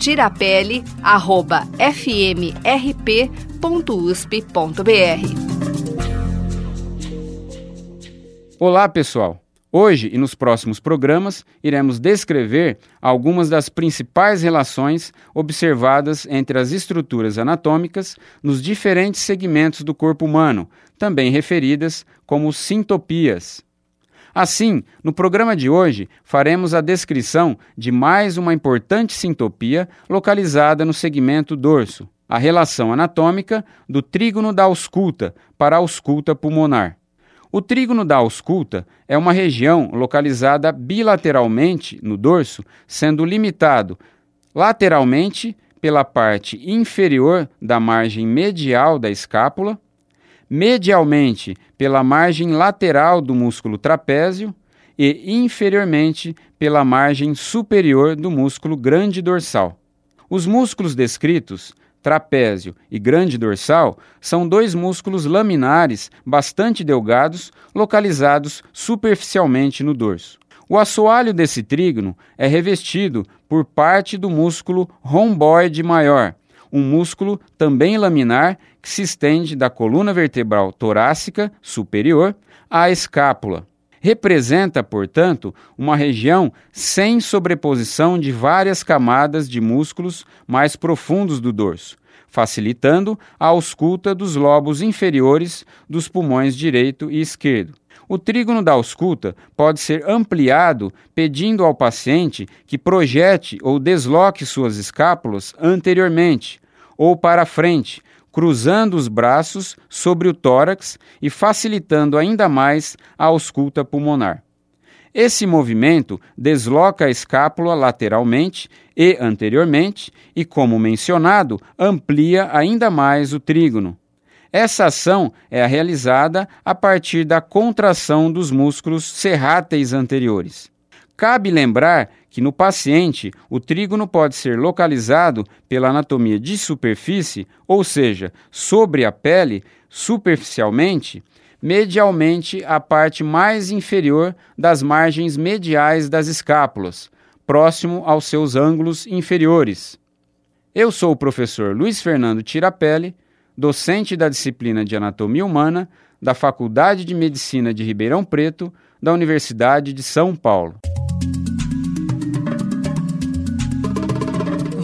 tirapele@fmrp.usp.br. Olá, pessoal. Hoje e nos próximos programas iremos descrever algumas das principais relações observadas entre as estruturas anatômicas nos diferentes segmentos do corpo humano, também referidas como sintopias. Assim, no programa de hoje, faremos a descrição de mais uma importante sintopia localizada no segmento dorso, a relação anatômica do trígono da ausculta para a ausculta pulmonar. O trígono da ausculta é uma região localizada bilateralmente no dorso, sendo limitado lateralmente pela parte inferior da margem medial da escápula medialmente pela margem lateral do músculo trapézio e inferiormente pela margem superior do músculo grande dorsal. Os músculos descritos, trapézio e grande dorsal, são dois músculos laminares bastante delgados, localizados superficialmente no dorso. O assoalho desse trígono é revestido por parte do músculo romboide maior, um músculo também laminar que se estende da coluna vertebral torácica superior à escápula. Representa, portanto, uma região sem sobreposição de várias camadas de músculos mais profundos do dorso, facilitando a ausculta dos lobos inferiores dos pulmões direito e esquerdo. O trígono da ausculta pode ser ampliado pedindo ao paciente que projete ou desloque suas escápulas anteriormente ou para frente, cruzando os braços sobre o tórax e facilitando ainda mais a ausculta pulmonar. Esse movimento desloca a escápula lateralmente e anteriormente e, como mencionado, amplia ainda mais o trígono. Essa ação é realizada a partir da contração dos músculos serráteis anteriores. Cabe lembrar que no paciente o trígono pode ser localizado pela anatomia de superfície, ou seja, sobre a pele, superficialmente, medialmente a parte mais inferior das margens mediais das escápulas, próximo aos seus ângulos inferiores. Eu sou o professor Luiz Fernando Tirapelli, docente da disciplina de Anatomia Humana da Faculdade de Medicina de Ribeirão Preto, da Universidade de São Paulo.